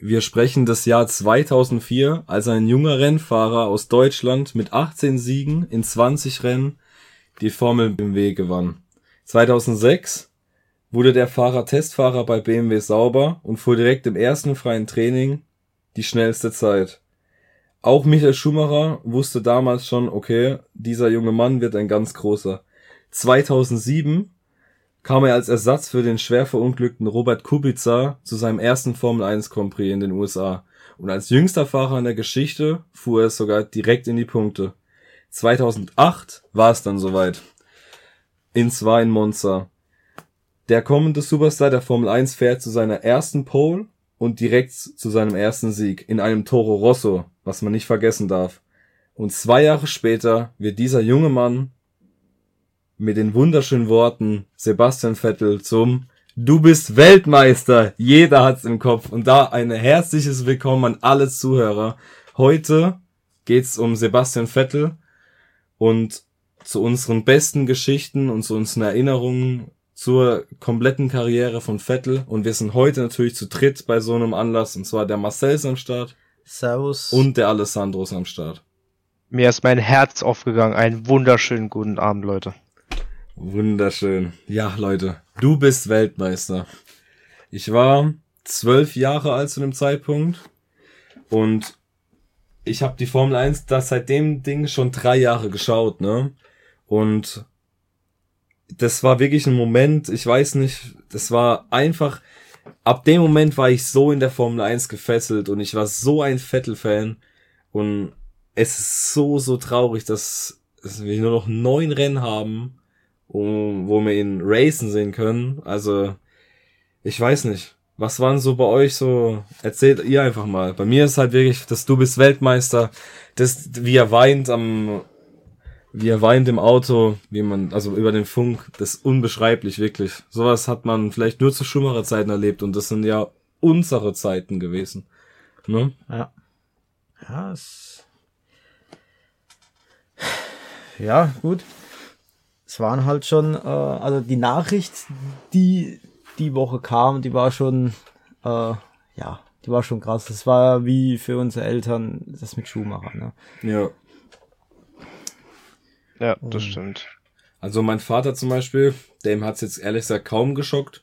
Wir sprechen das Jahr 2004, als ein junger Rennfahrer aus Deutschland mit 18 Siegen in 20 Rennen die Formel BMW gewann. 2006 wurde der Fahrer Testfahrer bei BMW Sauber und fuhr direkt im ersten freien Training die schnellste Zeit. Auch Michael Schumacher wusste damals schon, okay, dieser junge Mann wird ein ganz großer. 2007 kam er als Ersatz für den schwer verunglückten Robert Kubica zu seinem ersten Formel 1 Grand Prix in den USA. Und als jüngster Fahrer in der Geschichte fuhr er sogar direkt in die Punkte. 2008 war es dann soweit. In zwei in Monza. Der kommende Superstar der Formel 1 fährt zu seiner ersten Pole und direkt zu seinem ersten Sieg in einem Toro Rosso, was man nicht vergessen darf. Und zwei Jahre später wird dieser junge Mann mit den wunderschönen Worten Sebastian Vettel zum Du bist Weltmeister. Jeder hat's im Kopf. Und da ein herzliches Willkommen an alle Zuhörer. Heute geht's um Sebastian Vettel und zu unseren besten Geschichten und zu unseren Erinnerungen zur kompletten Karriere von Vettel. Und wir sind heute natürlich zu dritt bei so einem Anlass. Und zwar der Marcel ist am Start. Servus. Und der Alessandro ist am Start. Mir ist mein Herz aufgegangen. Einen wunderschönen guten Abend, Leute. Wunderschön. Ja, Leute, du bist Weltmeister. Ich war zwölf Jahre alt zu dem Zeitpunkt und ich habe die Formel 1 das seit dem Ding schon drei Jahre geschaut, ne? Und das war wirklich ein Moment, ich weiß nicht, das war einfach, ab dem Moment war ich so in der Formel 1 gefesselt und ich war so ein Vettel-Fan und es ist so, so traurig, dass, dass wir nur noch neun Rennen haben wo, wo wir ihn racen sehen können. Also, ich weiß nicht. Was waren so bei euch so? Erzählt ihr einfach mal. Bei mir ist halt wirklich, dass du bist Weltmeister, das, wie er weint am, wie er weint im Auto, wie man, also über den Funk, das ist unbeschreiblich, wirklich. Sowas hat man vielleicht nur zu Schumacher Zeiten erlebt und das sind ja unsere Zeiten gewesen. Ne? Ja. Ja, es ja, gut es waren halt schon, äh, also die Nachricht, die die Woche kam, die war schon, äh, ja, die war schon krass. Das war wie für unsere Eltern das mit Schuhmacher, ne? Ja. Ja, das Und, stimmt. Also mein Vater zum Beispiel, dem hat's jetzt ehrlich gesagt kaum geschockt.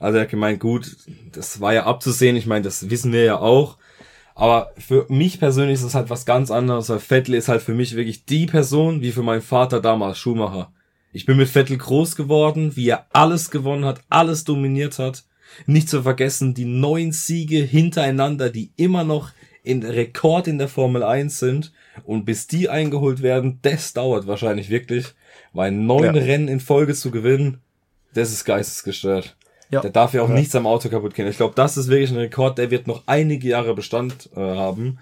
Also er hat gemeint, gut, das war ja abzusehen, ich meine, das wissen wir ja auch. Aber für mich persönlich ist es halt was ganz anderes, weil Vettel ist halt für mich wirklich die Person, wie für meinen Vater damals Schuhmacher. Ich bin mit Vettel groß geworden, wie er alles gewonnen hat, alles dominiert hat. Nicht zu vergessen, die neun Siege hintereinander, die immer noch in Rekord in der Formel 1 sind. Und bis die eingeholt werden, das dauert wahrscheinlich wirklich. Weil neun ja. Rennen in Folge zu gewinnen, das ist geistesgestört. Ja. Der darf ja auch ja. nichts am Auto kaputt gehen. Ich glaube, das ist wirklich ein Rekord, der wird noch einige Jahre Bestand äh, haben.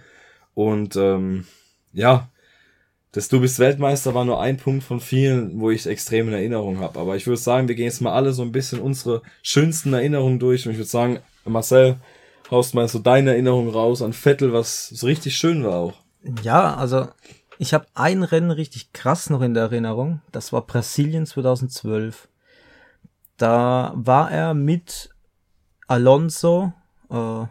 Und ähm, ja, das Du bist Weltmeister war nur ein Punkt von vielen, wo ich extrem in Erinnerung habe. Aber ich würde sagen, wir gehen jetzt mal alle so ein bisschen unsere schönsten Erinnerungen durch. Und ich würde sagen, Marcel, haust mal so deine Erinnerung raus an Vettel, was so richtig schön war auch. Ja, also ich habe ein Rennen richtig krass noch in der Erinnerung. Das war Brasilien 2012. Da war er mit Alonso äh,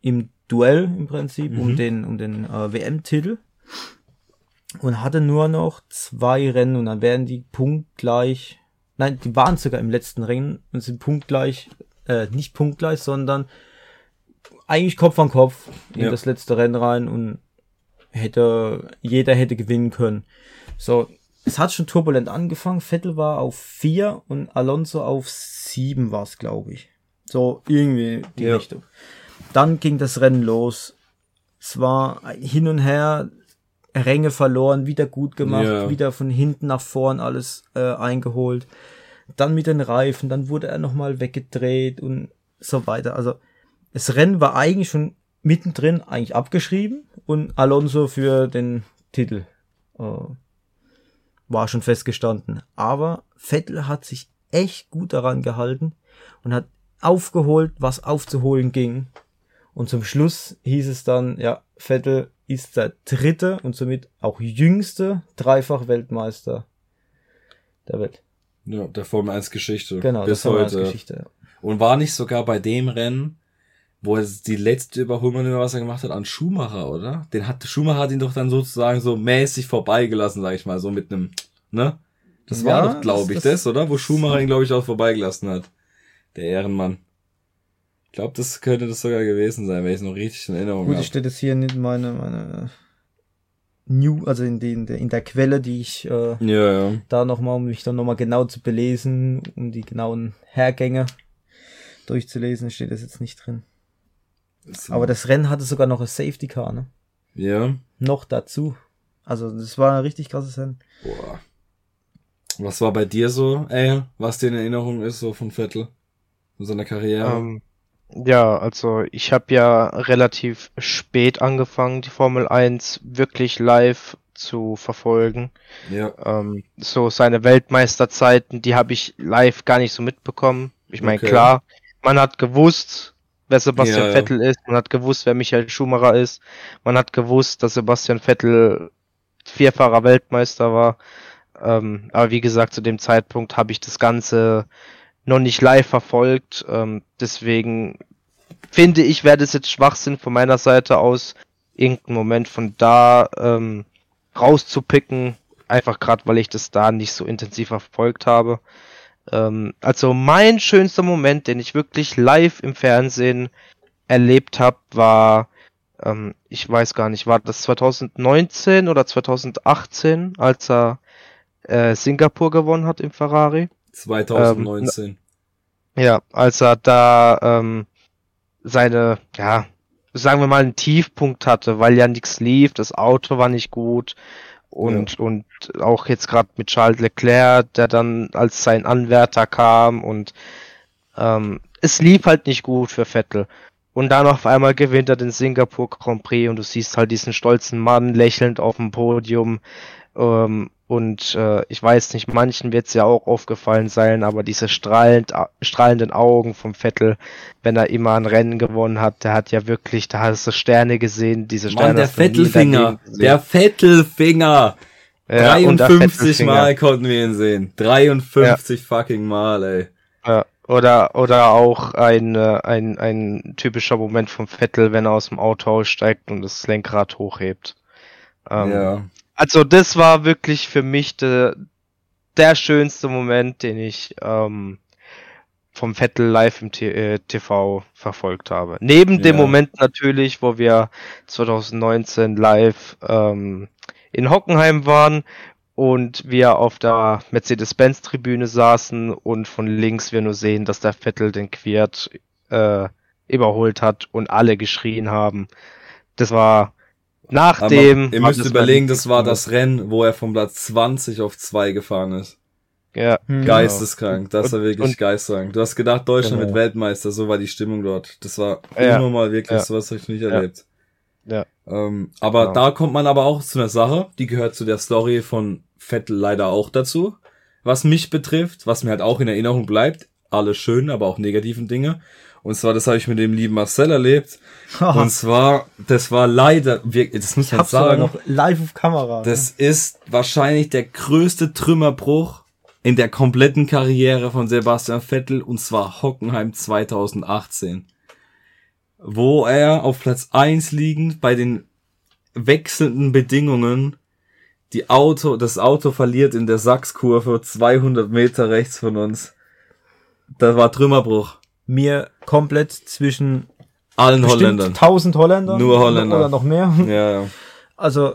im Duell im Prinzip mhm. um den um den äh, WM-Titel und hatte nur noch zwei Rennen und dann wären die punktgleich. Nein, die waren sogar im letzten Rennen und sind punktgleich, äh, nicht punktgleich, sondern eigentlich Kopf an Kopf in ja. das letzte Rennen rein und hätte, jeder hätte gewinnen können. So, es hat schon turbulent angefangen. Vettel war auf vier und Alonso auf sieben war es, glaube ich. So, irgendwie die ja. Richtung. Dann ging das Rennen los. Es war hin und her. Ränge verloren, wieder gut gemacht, yeah. wieder von hinten nach vorn alles äh, eingeholt. Dann mit den Reifen, dann wurde er nochmal weggedreht und so weiter. Also das Rennen war eigentlich schon mittendrin eigentlich abgeschrieben und Alonso für den Titel äh, war schon festgestanden. Aber Vettel hat sich echt gut daran gehalten und hat aufgeholt, was aufzuholen ging. Und zum Schluss hieß es dann, ja, Vettel ist der dritte und somit auch jüngste Dreifach-Weltmeister der Welt. Ja, der Formel 1 Geschichte. Genau, bis der Formel 1 Geschichte. Ja. Und war nicht sogar bei dem Rennen, wo er die letzte Überholmanöver, was er gemacht hat, an Schumacher, oder? Den hat, Schumacher hat ihn doch dann sozusagen so mäßig vorbeigelassen, sag ich mal, so mit einem, ne? Das Ja, war doch, glaube ich, das- das, oder? Wo Schumacher ihn, glaube ich, auch vorbeigelassen hat. Der Ehrenmann. Ich glaube, das könnte das sogar gewesen sein, wenn ich es noch richtig in Erinnerung Gut, habe. ich steht jetzt hier nicht meine, meine New, also in, den, in der Quelle, die ich äh, Ja, ja. da nochmal, um mich dann nochmal genau zu belesen, um die genauen Hergänge durchzulesen, steht das jetzt nicht drin. So. Aber das Rennen hatte sogar noch ein Safety Car, ne? ja. Noch dazu. Also das war ein richtig krasses Rennen. Boah. Was war bei dir so, ey, was dir in Erinnerung ist, so von Vettel? Von seiner Karriere? Ähm, ja, also ich habe ja relativ spät angefangen, die Formel 1 wirklich live zu verfolgen. ja. Ähm, so seine Weltmeisterzeiten, die habe ich live gar nicht so mitbekommen. Ich meine, Okay. klar, man hat gewusst, wer Sebastian Ja. Vettel ist, man hat gewusst, wer Michael Schumacher ist, man hat gewusst, dass Sebastian Vettel vierfacher Weltmeister war. Ähm, aber wie gesagt, zu dem Zeitpunkt habe ich das Ganze noch nicht live verfolgt. Ähm, deswegen finde ich, wäre das jetzt Schwachsinn von meiner Seite aus, irgendeinen Moment von da ähm, rauszupicken, einfach gerade weil ich das da nicht so intensiv verfolgt habe. Ähm, also mein schönster Moment, den ich wirklich live im Fernsehen erlebt habe, war, ähm, ich weiß gar nicht, war das 2019 oder 2018, als er äh, Singapur gewonnen hat im Ferrari? 2019. Ja, als er da ähm, seine, ja, sagen wir mal, einen Tiefpunkt hatte, weil ja nichts lief, das Auto war nicht gut und und auch jetzt gerade mit Charles Leclerc, der dann als sein Anwärter kam und ähm, es lief halt nicht gut für Vettel. Und dann auf einmal gewinnt er den Singapur Grand Prix und du siehst halt diesen stolzen Mann lächelnd auf dem Podium. Ähm, und äh, ich weiß nicht, manchen wird es ja auch aufgefallen sein, aber diese strahlend, strahlenden Augen vom Vettel, wenn er immer ein Rennen gewonnen hat, der hat ja wirklich, da hast du Sterne gesehen, diese Sterne. Mann, der Vettelfinger. Der Vettelfinger. Ja, und der 53 Vettelfinger. Mal konnten wir ihn sehen. 53 fucking Mal, ey. Ja, oder, oder auch ein, äh, ein, ein typischer Moment vom Vettel, wenn er aus dem Auto aussteigt und das Lenkrad hochhebt. Ähm, ja. Also das war wirklich für mich der, der schönste Moment, den ich ähm, vom Vettel live im T äh, TV verfolgt habe. Neben dem Ja. Moment natürlich, wo wir 2019 live ähm, in Hockenheim waren und wir auf der Mercedes-Benz-Tribüne saßen und von links wir nur sehen, dass der Vettel den Quiert äh, überholt hat und alle geschrien haben. Das war Aber nachdem. ihr müsst das überlegen, das war das Rennen, wo er vom Platz 20 auf 2 gefahren ist. Ja, Hm. Geisteskrank, das war wirklich und- geisteskrank. Du hast gedacht, Deutschland Genau. wird Weltmeister, so war die Stimmung dort. Das war Ja. unnormal, wirklich, Ja. sowas habe ich nicht Ja. erlebt. Ja. Ähm, aber Genau. da kommt man aber auch zu einer Sache, die gehört zu der Story von Vettel leider auch dazu. Was mich betrifft, was mir halt auch in Erinnerung bleibt, alle schönen, aber auch negativen Dinge. Und zwar, das habe ich mit dem lieben Marcel erlebt. Und zwar, das war leider, wir- das muss ich sogar sagen, noch live auf Kamera. ne? das ist wahrscheinlich der größte Trümmerbruch in der kompletten Karriere von Sebastian Vettel und zwar Hockenheim 2018. Wo er auf Platz 1 liegend bei den wechselnden Bedingungen die Auto, das Auto verliert in der Sachskurve 200 Meter rechts von uns. Das war Trümmerbruch. Mir komplett zwischen Allen Holländern. 1000 Holländern Nur Holländer. oder noch mehr. Ja, ja. Also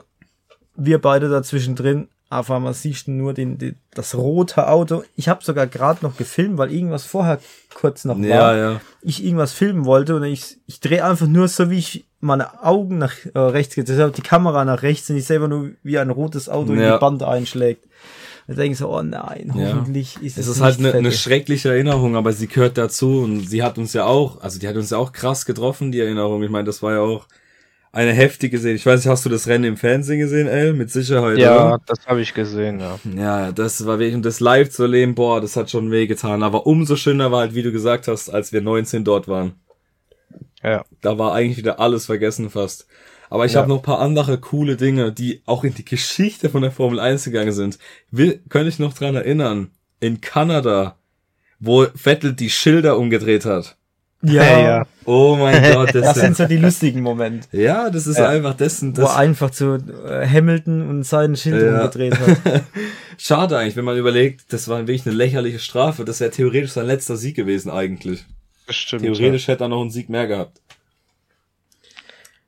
wir beide dazwischen drin. Auf einmal siehst du nur den, den, das rote Auto. Ich habe sogar gerade noch gefilmt, weil irgendwas vorher kurz noch Ja, war. ja. Ich irgendwas filmen wollte und ich, ich drehe einfach nur so, wie ich meine Augen nach äh, rechts geht. Deshalb die Kamera nach rechts und ich selber nur wie ein rotes Auto in Ja. die Band einschlägt. Da denke ich so, oh nein, Ja. hoffentlich ist Es es ist halt eine, eine schreckliche Erinnerung, aber sie gehört dazu und sie hat uns ja auch, also die hat uns ja auch krass getroffen, die Erinnerung. Ich meine, das war ja auch eine heftige Szene. Ich weiß nicht, hast du das Rennen im Fernsehen gesehen, El? Mit Sicherheit, ja, oder? das habe ich gesehen, ja. Ja, ja, das war wirklich, und das live zu erleben, boah, das hat schon wehgetan. Aber umso schöner war halt, wie du gesagt hast, als wir 19 dort waren. Ja. Da war eigentlich wieder alles vergessen fast. Aber ich Ja. habe noch paar andere coole Dinge, die auch in die Geschichte von der Formel 1 gegangen sind. Will, könnte ich noch dran erinnern, in Kanada, wo Vettel die Schilder umgedreht hat. Ja, ja. Oh mein Gott, das, das sind so die lustigen Momente. ja, das ist Ja. einfach dessen, Wo er das, einfach zu äh, Hamilton und seinen Schild Ja. umgedreht hat. schade eigentlich, wenn man überlegt, das war wirklich eine lächerliche Strafe, das wäre theoretisch sein letzter Sieg gewesen eigentlich. Bestimmt. Theoretisch hätte er noch einen Sieg mehr gehabt.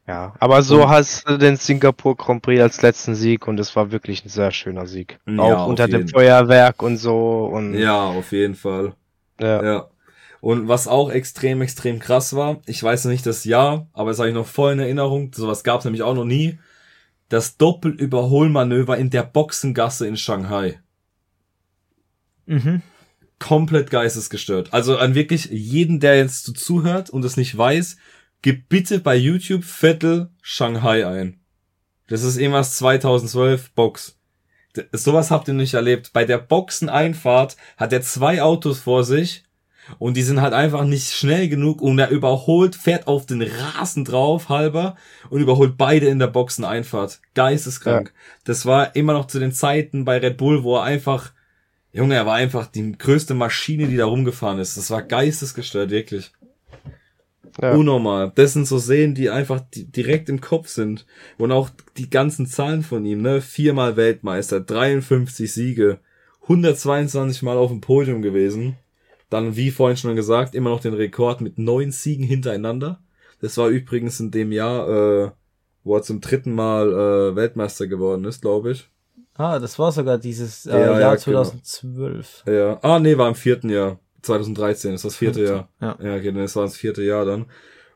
Ja. Aber so hast du den Singapur Grand Prix als letzten Sieg und es war wirklich ein sehr schöner Sieg. Ja, Auch unter dem. Feuerwerk und so und Ja, auf jeden Fall. ja. Ja. Und was auch extrem, extrem krass war, ich weiß noch nicht das Jahr, aber das habe ich noch voll in Erinnerung, sowas gab es nämlich auch noch nie, das Doppelüberholmanöver in der Boxengasse in Shanghai. Mhm. Komplett geistesgestört. Also an wirklich jeden, der jetzt so zuhört und es nicht weiß, gib bitte bei YouTube Vettel Shanghai ein. Das ist irgendwas 2012 Box. D- Sowas habt ihr nicht erlebt. Bei der Boxeneinfahrt hat er zwei Autos vor sich und die sind halt einfach nicht schnell genug und er überholt, fährt auf den Rasen drauf, halber, und überholt beide in der Boxeneinfahrt. Geisteskrank. Das war immer noch zu den Zeiten bei Red Bull, wo er einfach, Junge, er war einfach die größte Maschine, die da rumgefahren ist. Das war geistesgestört, wirklich. Ja. Unnormal. Das sind so Szenen, die einfach di- direkt im Kopf sind. Und auch die ganzen Zahlen von ihm, ne? Viermal Weltmeister, 53 Siege, 122 Mal auf dem Podium gewesen. Dann, wie vorhin schon gesagt, immer noch den Rekord mit neun Siegen hintereinander. Das war übrigens in dem Jahr, äh, wo er zum dritten Mal äh, Weltmeister geworden ist, glaube ich. Ah, das war sogar dieses äh, Ja, ja, Jahr genau. 2012. Ja. Ah, nee, war im vierten Jahr. 2013 ist das vierte Jahr. Ja. Ja, okay, das war das vierte Jahr dann.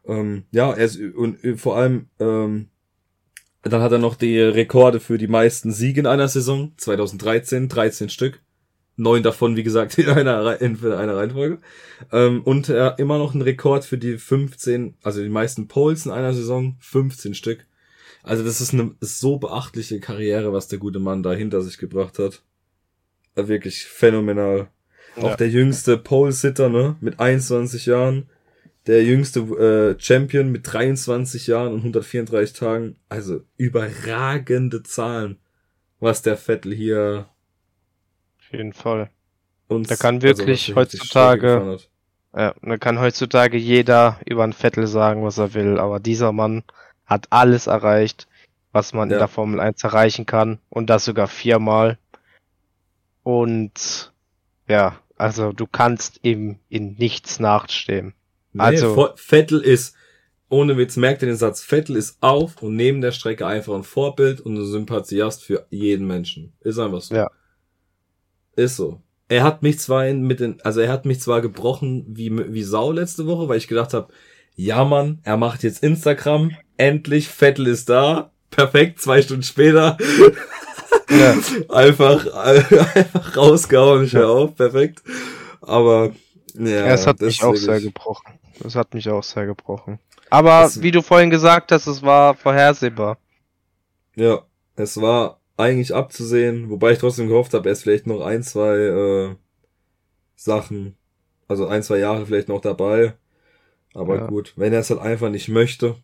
Ähm, ja, er ist, und äh, vor allem, ähm, dann hat er noch die Rekorde für die meisten Siege in einer Saison. 2013, 13 Stück. Neun davon, wie gesagt, in einer, in einer Reihenfolge. Ähm, und er immer noch einen Rekord für die 15, also die meisten Poles in einer Saison, 15 Stück. Also das ist eine so beachtliche Karriere, was der gute Mann da hinter sich gebracht hat. Äh, Wirklich phänomenal. Auch Ja. der jüngste Pole-Sitter, ne? Mit 21 Jahren. Der jüngste äh, Champion mit 23 Jahren und 134 Tagen. Also überragende Zahlen, was der Vettel hier Auf jeden Fall. uns Der kann also wirklich die heutzutage-. Ja, da kann heutzutage jeder über einen Vettel sagen, was er will, aber dieser Mann hat alles erreicht, was man Ja. in der Formel 1 erreichen kann und das sogar viermal. Und ja, also du kannst ihm in nichts nachstehen. Nee, Also- Vettel ist, ohne Witz, merkt ihr den Satz, Vettel ist auf und neben der Strecke einfach ein Vorbild und ein Sympathiast für jeden Menschen. Ist einfach so. Ja. Ist so. Er hat mich zwar in, mit den, also er hat mich zwar gebrochen wie, wie Sau letzte Woche, weil ich gedacht habe, ja Mann, er macht jetzt Instagram, endlich, Vettel ist da, perfekt, zwei Stunden später, Ja. einfach, einfach rausgehauen, ich hör auf, perfekt. Aber, ja. Es hat mich auch sehr gebrochen. Das hat mich auch sehr gebrochen. Aber Das- wie du vorhin gesagt hast, es war vorhersehbar. Ja, es war eigentlich abzusehen, wobei ich trotzdem gehofft habe, er ist vielleicht noch ein, zwei äh, Sachen, also ein, zwei Jahre vielleicht noch dabei. Aber Ja. gut, wenn er es halt einfach nicht möchte.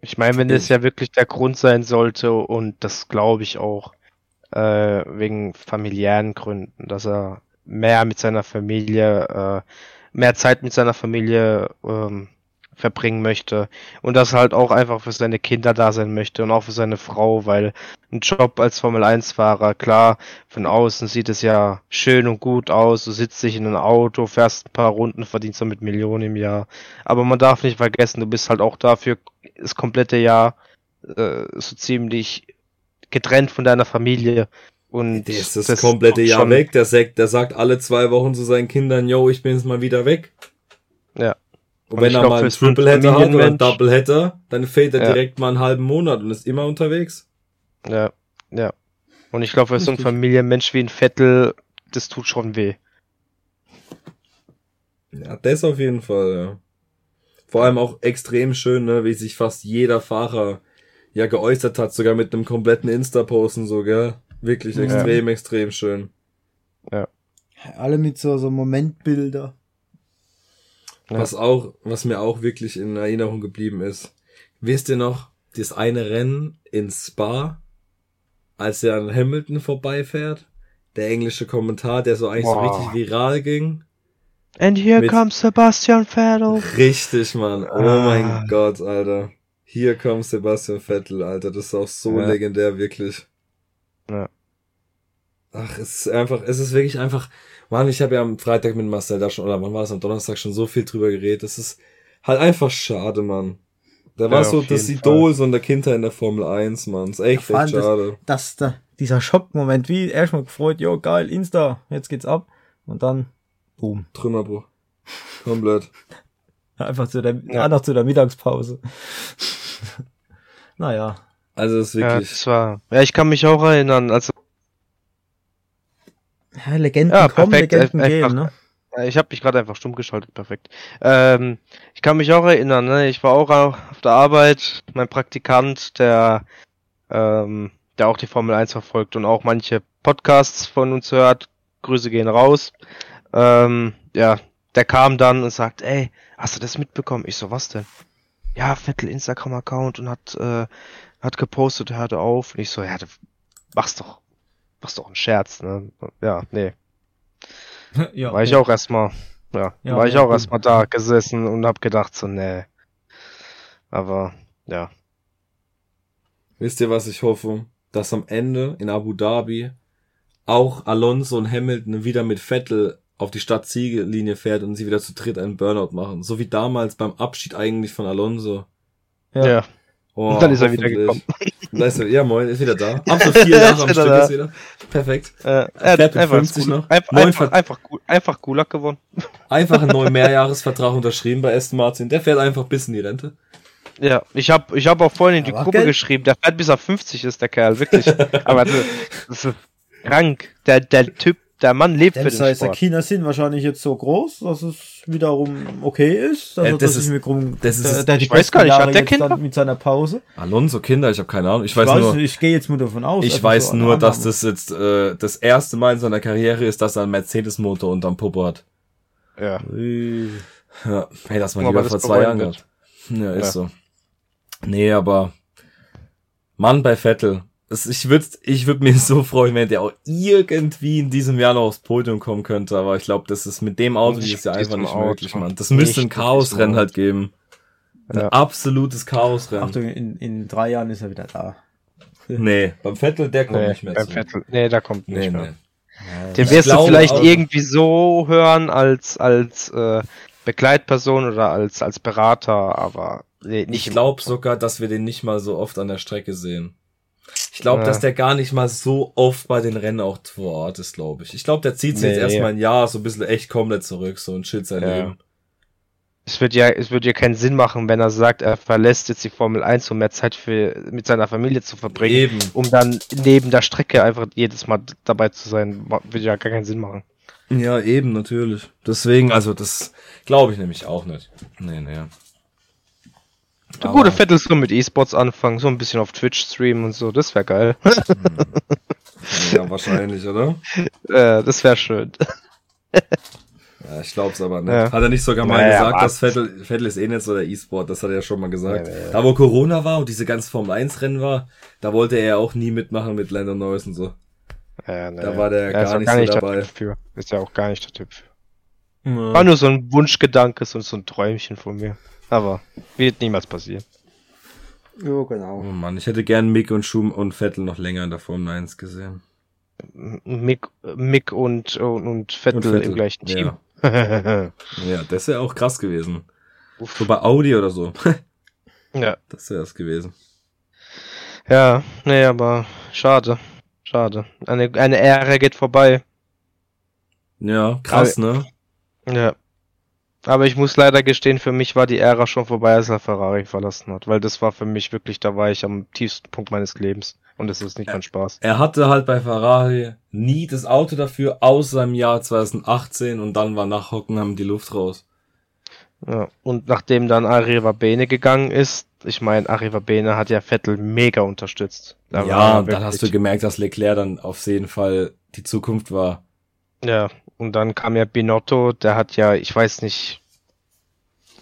Ich meine, wenn es ja wirklich der Grund sein sollte, und das glaube ich auch, äh, wegen familiären Gründen, dass er mehr mit seiner Familie, äh, mehr Zeit mit seiner Familie ähm, verbringen möchte und dass er halt auch einfach für seine Kinder da sein möchte und auch für seine Frau, weil ein Job als Formel 1 Fahrer, klar, von außen sieht es ja schön und gut aus, du sitzt dich in ein Auto, fährst ein paar Runden, verdienst damit Millionen im Jahr, aber man darf nicht vergessen, du bist halt auch dafür das komplette Jahr äh, so ziemlich getrennt von deiner Familie und Der ist das, komplette ist Jahr weg. Der sagt, der sagt alle zwei Wochen zu seinen Kindern, yo, ich bin jetzt mal wieder weg. Ja. Und, Und wenn er glaub, mal einen für so einen Triple Header hat oder einen Familienmensch- Double Header, dann fehlt er Ja. direkt mal einen halben Monat und ist immer unterwegs. Ja, ja. Und ich glaube, für so ein Richtig. Familienmensch wie ein Vettel, das tut schon weh. Ja, das auf jeden Fall, ja. Vor allem auch extrem schön, ne, wie sich fast jeder Fahrer ja geäußert hat, sogar mit einem kompletten Insta-Post und so, gell? Wirklich Ja. extrem, extrem schön. Alle mit so, so Momentbilder. Ja. Was auch, was mir auch wirklich in Erinnerung geblieben ist. Wisst ihr noch, das eine Rennen in Spa, als er an Hamilton vorbeifährt? Der englische Kommentar, der so eigentlich Boah. so richtig viral ging. And here Mit- comes Sebastian Vettel. Richtig, Mann. Oh Ah. mein Gott, Alter. Hier kommt Sebastian Vettel, Alter. Das ist auch so Ja. legendär, wirklich. Ja. Ach, es ist einfach, es ist wirklich einfach, Mann, ich habe ja am Freitag mit Marcel da schon, oder wann war es, am Donnerstag schon so viel drüber geredet. Das ist halt einfach schade, Mann. War Ja, so auf das Idol so in der Kindheit in der Formel 1, Mann. Ist echt, allem echt das- schade. Das, da, dieser Schockmoment, wie erstmal gefreut, jo, geil, Insta, jetzt geht's ab. Und dann, boom. Trümmerbruch. Komplett. Einfach zu der, Ja. ja. noch zu der Mittagspause. naja. Also, es ist Ja, wirklich, das war. Ja, ich kann mich auch erinnern, also Ja, Legenden Ja, kommen, perfekt, Legenden einfach- gehen, ne? Äh, Ich habe mich gerade einfach stumm geschaltet, perfekt. Ähm, ich kann mich auch erinnern, ne? ich war auch auf der Arbeit, mein Praktikant, der, ähm, der auch die Formel 1 verfolgt und auch manche Podcasts von uns hört, Grüße gehen raus. Ähm, ja, der kam dann und sagt, ey, hast du das mitbekommen? Ich so, was denn? Ja, Vettel Instagram-Account und hat, äh, hat gepostet, hörte auf. Und ich so, ja, du machst doch, machst doch einen Scherz, ne? Ja, nee. ja, War ich auch erstmal, ja, Ja, war ich auch erstmal da gesessen und hab gedacht so, nee. Aber, ja. wisst ihr, was ich hoffe? Dass am Ende in Abu Dhabi auch Alonso und Hamilton wieder mit Vettel auf die Stadtziellinie fährt und sie wieder zu dritt einen Burnout machen. So wie damals beim Abschied eigentlich von Alonso. Ja. Ja. Oh, Und dann ist er wieder hoffentlich. Er, ja moin, ist wieder da. Ab so vier Er Jahre am Stück da. ist wieder. Perfekt. Äh, Fährt mit einfach, 50 Gul- noch. Einfach, Neun einfach, einfach, einfach Gulag gewonnen. Einfach einen neuen Mehrjahresvertrag unterschrieben bei Aston Martin. Der fährt einfach bis in die Rente. Ja, ich hab, ich hab auch vorhin in die Aber Gruppe Geld. geschrieben, der fährt bis er 50 ist, der Kerl, wirklich. Aber das ist krank. Der, der Typ, der Mann lebt für Das den heißt, der Sport. China sind wahrscheinlich jetzt so groß, dass es wiederum okay ist. Also, Äh, das dass ist- ich mir rum, das ist- der, der ich weiß gar nicht, hat der Kinder? mit seiner Pause. Alonso Kinder, ich habe keine Ahnung. Ich Ich weiß weiß, nur, ich gehe jetzt mal davon aus. ich also weiß so nur, dass das jetzt äh, das erste Mal in seiner Karriere ist, dass er einen Mercedes-Motor unterm Popo hat. Ja. Ui. Ja, hey, das mal Aber lieber das vor zwei Jahren gehabt. Ja, ist Ja. so. Nee, aber Mann bei Vettel. Es, ich würde ich würd mir so freuen, wenn der auch irgendwie in diesem Jahr noch aufs Podium kommen könnte, aber ich glaube, das ist mit dem Auto Nicht dieses Jahr mit einfach nicht Auto. möglich, Mann. Das müsste ein Nicht Chaosrennen halt geben. Ein Ja. absolutes Chaosrennen. Achtung, in, in drei Jahren ist er wieder da. Nee, beim Vettel, der kommt Nee, nicht mehr beim zu. Vettel. Nee, da kommt nicht Nee, mehr. nee. Den Ich wirst du vielleicht auch- irgendwie so hören als als äh, Begleitperson oder als als Berater, aber nee, nicht Ich glaube sogar, dass wir den nicht mal so oft an der Strecke sehen. Ich glaube, Ja. dass der gar nicht mal so oft bei den Rennen auch vor Ort ist, glaube ich. Ich glaube, der zieht sich jetzt Nee. erstmal ein Jahr so ein bisschen echt komplett zurück, so und chillt sein Ja. Leben. Es wird ja, es wird ja keinen Sinn machen, wenn er sagt, er verlässt jetzt die Formel 1, um mehr Zeit für, mit seiner Familie zu verbringen, Eben. um dann neben der Strecke einfach jedes Mal dabei zu sein. Wird ja gar keinen Sinn machen. Ja, eben, natürlich. Deswegen, also das glaube ich nämlich auch nicht. Nee, nee. Der Aber- gute Vettel soll mit E-Sports anfangen, so ein bisschen auf Twitch streamen und so, das wäre geil. Ja, wahrscheinlich, oder? äh, das wäre schön. Ja, ich glaub's aber nicht. Ja. Hat er nicht sogar mal Naja, gesagt, was? dass Vettel, Vettel ist eh nicht so der E-Sport, das hat er ja schon mal gesagt. Ja, ja, ja. Da wo Corona war und diese ganze Formel 1 Rennen war, da wollte er ja auch nie mitmachen mit Lando Norris und so. Ja, nee. Da war der Er gar nicht gar so nicht dabei. der Typ für. Ist ja auch gar nicht der Typ für. Ja. War nur so ein Wunschgedanke, so, so ein Träumchen von mir. Aber wird niemals passieren. Ja, Oh genau. Mann, ich hätte gern Mick und Schum und Vettel noch länger in der Formel 1 gesehen. Mick, Mick und, und, und Vettel, Und Vettel, im gleichen Team. ja. Ja. Das wäre auch krass gewesen. So bei Audi oder so. ja. Das wäre es gewesen. Ja, nee, aber schade. Schade. Eine, eine Ära geht vorbei. Ja, krass, ne? Ja. Aber ich muss leider gestehen, für mich war die Ära schon vorbei, als er Ferrari verlassen hat. Weil das war für mich wirklich, da war ich am tiefsten Punkt meines Lebens. Und das ist nicht mein Spaß. Er hatte halt bei Ferrari nie das Auto dafür, außer im Jahr 2018 und dann war nach Hockenheim die Luft raus. Ja. Und nachdem dann Arriva Bene gegangen ist, ich meine, Arriva Bene hat ja Vettel mega unterstützt. Da ja, er dann hast du gemerkt, dass Leclerc dann auf jeden Fall die Zukunft war. Ja, und dann kam ja Binotto, der hat ja, ich weiß nicht,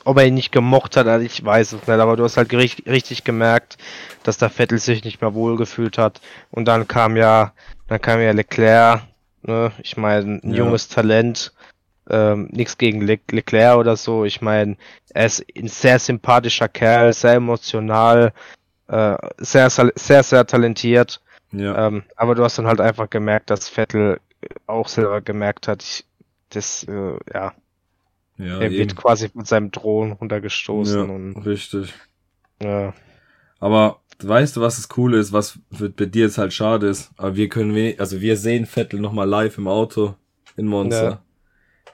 ob er ihn nicht gemocht hat, also ich weiß es nicht, aber du hast halt richtig, richtig gemerkt, dass der Vettel sich nicht mehr wohlgefühlt hat. Und dann kam ja, dann kam ja Leclerc, ne, ich meine, ein Ja. junges Talent, Ähm, nichts gegen Le Leclerc oder so. Ich meine, er ist ein sehr sympathischer Kerl, sehr emotional, äh, sehr, sehr, sehr talentiert. Ja. Ähm, aber du hast dann halt einfach gemerkt, dass Vettel auch selber gemerkt hat, ich, das, äh, ja. ja. Er eben. wird quasi mit seinem Drohnen runtergestoßen. Ja, und, richtig. Ja. Aber weißt du, was das Coole ist, was für, bei dir jetzt halt schade ist? Aber wir können, also wir sehen Vettel nochmal live im Auto in Monster. Ja.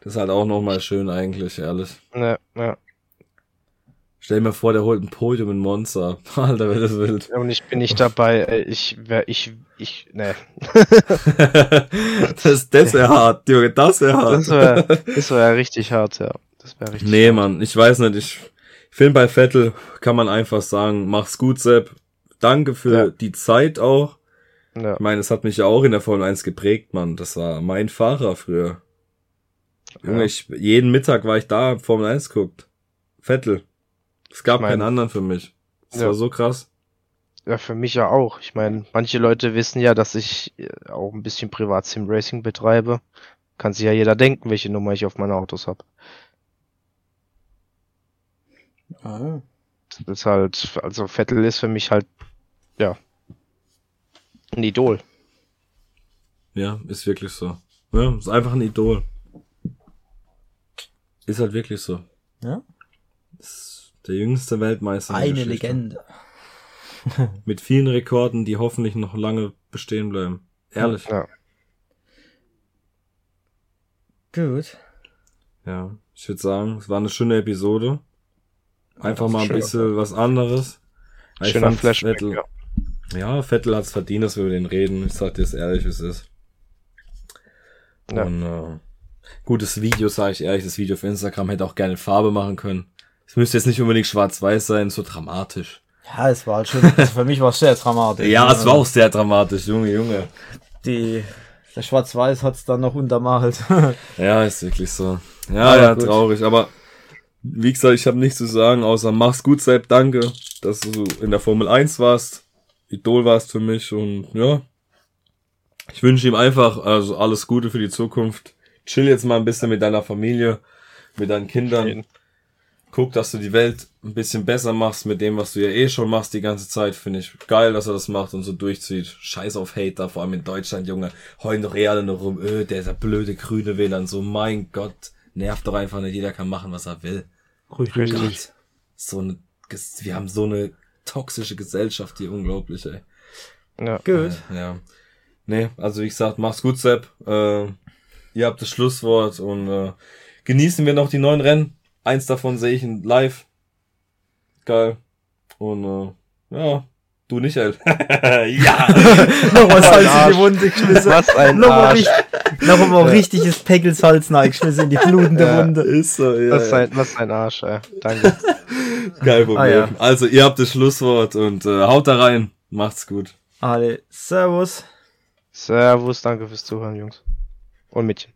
Das ist halt auch nochmal schön eigentlich, ehrlich. Ja, ja. Stell dir mal vor, der holt ein Podium in Monza. Alter, wäre das wild. Und ich bin nicht dabei. Ich wär, ich, ich, ne. das, das wäre hart, Junge, das wäre hart. Das wäre das wär richtig hart, ja. Das wäre richtig Nee, hart. Mann, ich weiß nicht, ich, ich finde bei Vettel kann man einfach sagen, mach's gut, Sepp. Danke für ja. die Zeit auch. Ja. Ich meine, es hat mich ja auch in der Formel 1 geprägt, Mann. Das war mein Fahrer früher. Junge, ja. ich, jeden Mittag war ich da, Formel 1 guckt. Vettel. Es gab ich mein, keinen anderen für mich. Das ja. war so krass. Ja, für mich ja auch. Ich meine, manche Leute wissen ja, dass ich äh, auch ein bisschen Privat Sim Racing betreibe. Kann sich ja jeder denken, welche Nummer ich auf meine Autos habe. Ah. Das ist halt, also Vettel ist für mich halt, ja, ein Idol. Ja, ist wirklich so. Ja, ist einfach ein Idol. Ist halt wirklich so. Ja. Ist der jüngste Weltmeister. Eine Legende. Mit vielen Rekorden, die hoffentlich noch lange bestehen bleiben. Ehrlich. Ja. Gut. Ja, ich würde sagen, es war eine schöne Episode. Einfach mal ein bisschen was anderes. Schöner Flashback, Vettel, ja. ja, Vettel hat's verdient, dass wir über den reden. Ich sag dir es ehrlich, wie es ist. Ja. Und äh, Gutes Video, sage ich ehrlich, das Video für Instagram hätte auch gerne Farbe machen können. Es müsste jetzt nicht unbedingt schwarz-weiß sein, so dramatisch. Ja, es war halt schon, also für mich war es sehr dramatisch. ja, es war auch sehr dramatisch, Junge, Junge. Die, der Schwarz-Weiß hat's dann noch untermalt. ja, ist wirklich so. Ja, aber ja, gut. traurig, aber wie gesagt, ich habe nichts zu sagen, außer mach's gut, Sepp, danke, dass du in der Formel 1 warst. Idol warst für mich und ja. Ich wünsche ihm einfach also alles Gute für die Zukunft chill jetzt mal ein bisschen mit deiner Familie, mit deinen Kindern. Guck, dass du die Welt ein bisschen besser machst mit dem, was du ja eh schon machst die ganze Zeit. Finde ich geil, dass er das macht und so durchzieht. Scheiß auf Hater, vor allem in Deutschland, Junge. Heulen doch eh alle nur rum. Öh, der ist der blöde grüne Wähler. So, mein Gott, nervt doch einfach nicht. Jeder kann machen, was er will. Richtig. So eine, wir haben so eine toxische Gesellschaft hier, unglaublich, ey. Ja. Gut. Äh, ja. Nee, also wie gesagt, mach's gut, Sepp. Äh, Ihr habt das Schlusswort und äh, genießen wir noch die neuen Rennen. Eins davon sehe ich in live. Geil. Und äh, ja, du nicht, ey. ja. Nochmal Salz in die Wunde geschmissen. Was ein Nochmal richtig, nochmal richtiges Peckelsalz geschmissen in die blutende ja. Wunde. Ist so, ja. Was ist ein, was ein Arsch, ey. Danke. Kein Problem. Ah, ja. Also, ihr habt das Schlusswort und äh, haut da rein. Macht's gut. Alle, Servus. Servus, danke fürs Zuhören, Jungs und Mädchen.